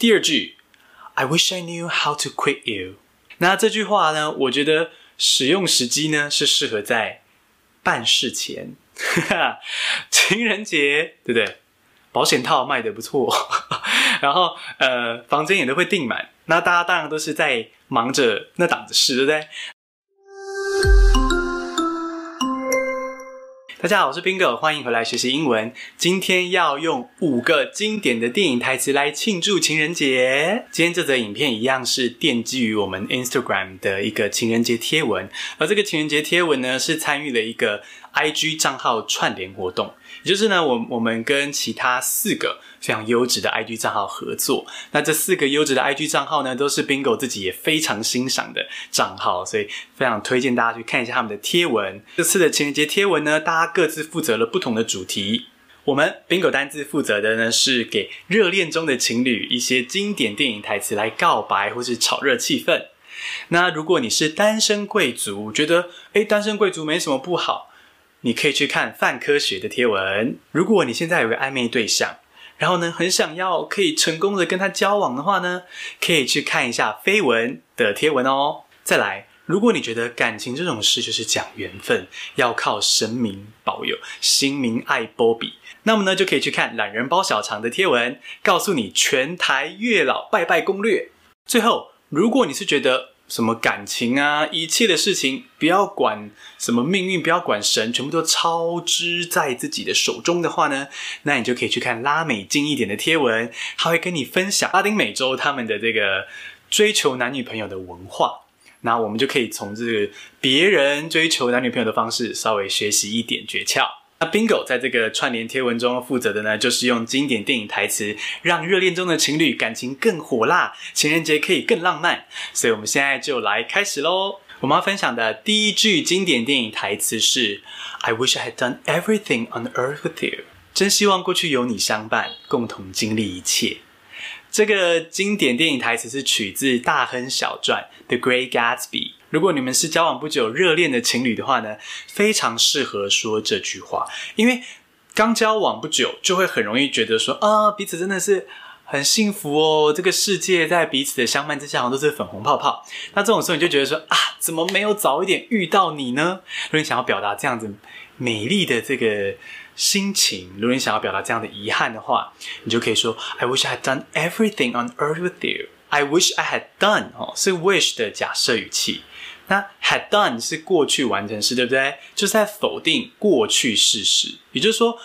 第二句，I wish I knew how to quit you。那这句话呢，我觉得使用时机呢是适合在办事前，情人节，对不对？保险套卖得不错，然后呃，房间也都会订满。那大家当然都是在忙着那档子事，对不对？大家好，我是 Bingo，欢迎回来学习英文。今天要用五个经典的电影台词来庆祝情人节。今天这则影片一样是奠基于我们 Instagram 的一个情人节贴文，而这个情人节贴文呢，是参与了一个 IG 账号串联活动。也就是呢，我我们跟其他四个非常优质的 IG 账号合作。那这四个优质的 IG 账号呢，都是 Bingo 自己也非常欣赏的账号，所以非常推荐大家去看一下他们的贴文。这次的情人节贴文呢，大家各自负责了不同的主题。我们 Bingo 单字负责的呢，是给热恋中的情侣一些经典电影台词来告白或是炒热气氛。那如果你是单身贵族，觉得诶，单身贵族没什么不好。你可以去看泛科学的贴文。如果你现在有个暧昧对象，然后呢，很想要可以成功的跟他交往的话呢，可以去看一下绯闻的贴文哦。再来，如果你觉得感情这种事就是讲缘分，要靠神明保佑，心明爱波比，那么呢，就可以去看懒人包小肠的贴文，告诉你全台月老拜拜攻略。最后，如果你是觉得，什么感情啊，一切的事情不要管什么命运，不要管神，全部都操之在自己的手中的话呢，那你就可以去看拉美近一点的贴文，他会跟你分享拉丁美洲他们的这个追求男女朋友的文化，那我们就可以从这个别人追求男女朋友的方式稍微学习一点诀窍。那 Bingo 在这个串联贴文中负责的呢，就是用经典电影台词，让热恋中的情侣感情更火辣，情人节可以更浪漫。所以，我们现在就来开始喽。我们要分享的第一句经典电影台词是：“I wish I had done everything on earth with you。”真希望过去有你相伴，共同经历一切。这个经典电影台词是取自《大亨小传》The Great Gatsby。如果你们是交往不久、热恋的情侣的话呢，非常适合说这句话，因为刚交往不久就会很容易觉得说啊，彼此真的是很幸福哦，这个世界在彼此的相伴之下好像都是粉红泡泡。那这种时候你就觉得说啊，怎么没有早一点遇到你呢？如果你想要表达这样子美丽的这个心情，如果你想要表达这样的遗憾的话，你就可以说 I wish I had done everything on earth with you. I wish I had done 哦，是 wish 的假设语气。那 had done 是过去完成式，对不对？就是在否定过去事实，也就是说，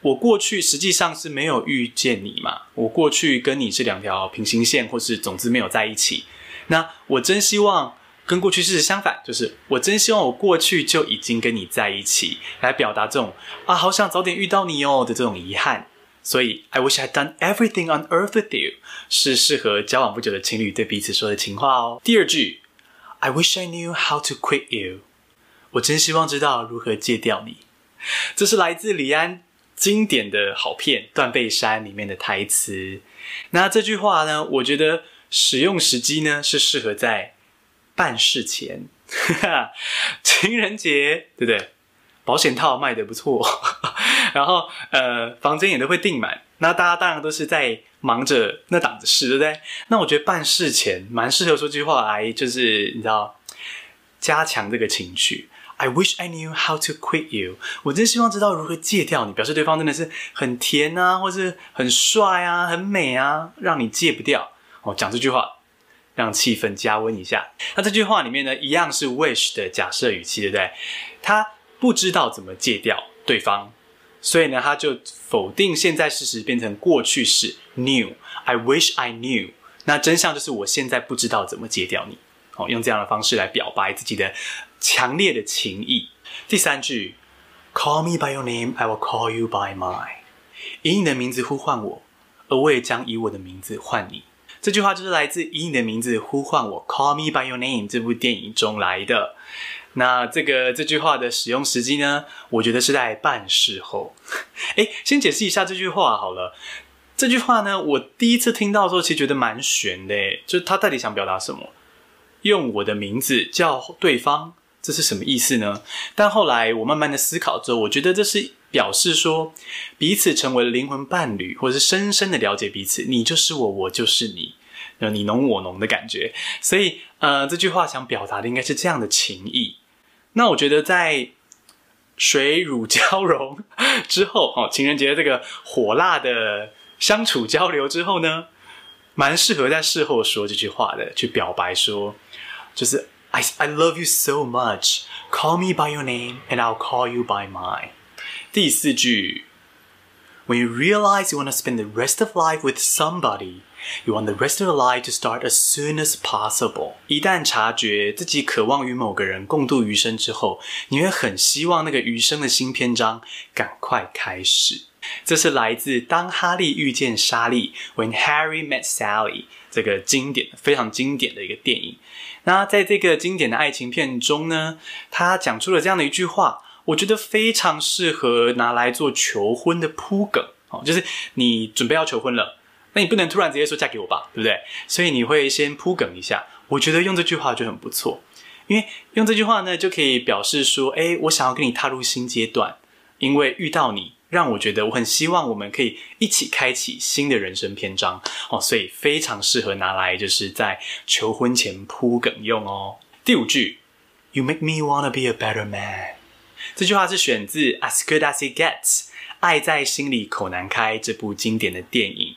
我过去实际上是没有遇见你嘛，我过去跟你是两条平行线，或是总之没有在一起。那我真希望跟过去事实相反，就是我真希望我过去就已经跟你在一起，来表达这种啊，好想早点遇到你哦的这种遗憾。所以 I wish I had done everything on earth with you 是适合交往不久的情侣对彼此说的情话哦。第二句。I wish I knew how to quit you。我真希望知道如何戒掉你。这是来自李安经典的好片《断背山》里面的台词。那这句话呢，我觉得使用时机呢是适合在办事前，情人节，对不对？保险套卖得不错，然后呃，房间也都会订满。那大家当然都是在忙着那档子事，对不对？那我觉得办事前蛮适合说句话来，就是你知道，加强这个情绪。I wish I knew how to quit you。我真希望知道如何戒掉你，表示对方真的是很甜啊，或是很帅啊，很美啊，让你戒不掉。哦，讲这句话，让气氛加温一下。那这句话里面呢，一样是 wish 的假设语气，对不对？他不知道怎么戒掉对方。所以呢，他就否定现在事实，变成过去式 knew。I wish I knew。那真相就是我现在不知道怎么戒掉你。哦，用这样的方式来表白自己的强烈的情意。第三句，Call me by your name, I will call you by mine。以你的名字呼唤我，而我也将以我的名字唤你。这句话就是来自以你的名字呼唤我，Call me by your name 这部电影中来的。那这个这句话的使用时机呢，我觉得是在办事后。诶，先解释一下这句话好了。这句话呢，我第一次听到的时候，其实觉得蛮悬的，就他到底想表达什么？用我的名字叫对方，这是什么意思呢？但后来我慢慢的思考之后，我觉得这是表示说彼此成为了灵魂伴侣，或者是深深的了解彼此。你就是我，我就是你，你侬我侬的感觉。所以，呃，这句话想表达的应该是这样的情谊。那我觉得在水乳交融之后，哦，情人节这个火辣的相处交流之后呢，蛮适合在事后说这句话的，去表白说，就是 I I love you so much, call me by your name and I'll call you by mine。第四句，When you realize you want to spend the rest of life with somebody。You want the rest of the life to start as soon as possible。一旦察觉自己渴望与某个人共度余生之后，你会很希望那个余生的新篇章赶快开始。这是来自《当哈利遇见莎莉》（When Harry Met Sally） 这个经典、非常经典的一个电影。那在这个经典的爱情片中呢，他讲出了这样的一句话，我觉得非常适合拿来做求婚的铺梗。哦，就是你准备要求婚了。那你不能突然直接说嫁给我吧，对不对？所以你会先铺梗一下。我觉得用这句话就很不错，因为用这句话呢，就可以表示说，诶，我想要跟你踏入新阶段，因为遇到你，让我觉得我很希望我们可以一起开启新的人生篇章哦，所以非常适合拿来就是在求婚前铺梗用哦。第五句，You make me wanna be a better man。这句话是选自《As Good as It Gets》，爱在心里口难开这部经典的电影。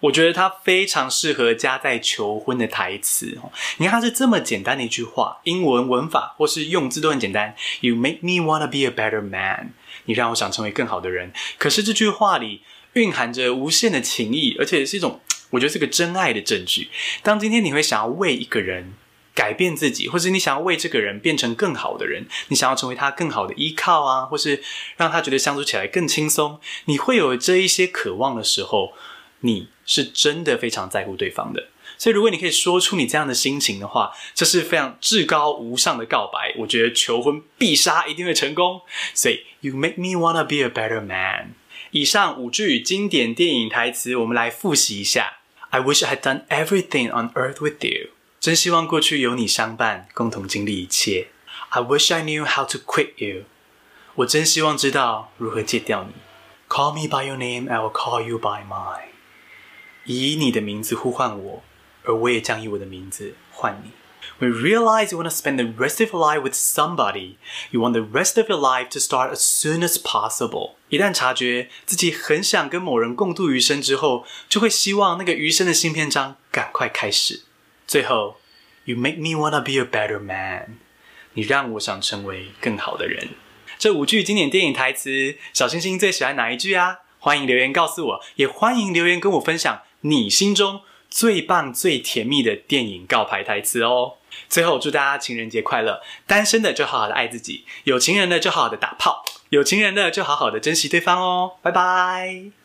我觉得它非常适合加在求婚的台词哦。你看，它是这么简单的一句话，英文文法或是用字都很简单。You make me wanna be a better man。你让我想成为更好的人。可是这句话里蕴含着无限的情谊，而且是一种我觉得是个真爱的证据。当今天你会想要为一个人改变自己，或是你想要为这个人变成更好的人，你想要成为他更好的依靠啊，或是让他觉得相处起来更轻松，你会有这一些渴望的时候。你是真的非常在乎对方的，所以如果你可以说出你这样的心情的话，这是非常至高无上的告白。我觉得求婚必杀一定会成功。所以，You make me wanna be a better man。以上五句经典电影台词，我们来复习一下。I wish I had done everything on earth with you。真希望过去有你相伴，共同经历一切。I wish I knew how to quit you。我真希望知道如何戒掉你。Call me by your name, I will call you by mine。以你的名字呼唤我，而我也将以我的名字唤你。When realize you want to spend the rest of your life with somebody, you want the rest of your life to start as soon as possible. 一旦察觉自己很想跟某人共度余生之后，就会希望那个余生的新篇章赶快开始。最后，You make me wanna be a better man. 你让我想成为更好的人。这五句经典电影台词，小星星最喜欢哪一句啊？欢迎留言告诉我，也欢迎留言跟我分享。你心中最棒、最甜蜜的电影告白台词哦！最后，祝大家情人节快乐！单身的就好好的爱自己，有情人的就好好的打炮，有情人的就好好的珍惜对方哦！拜拜。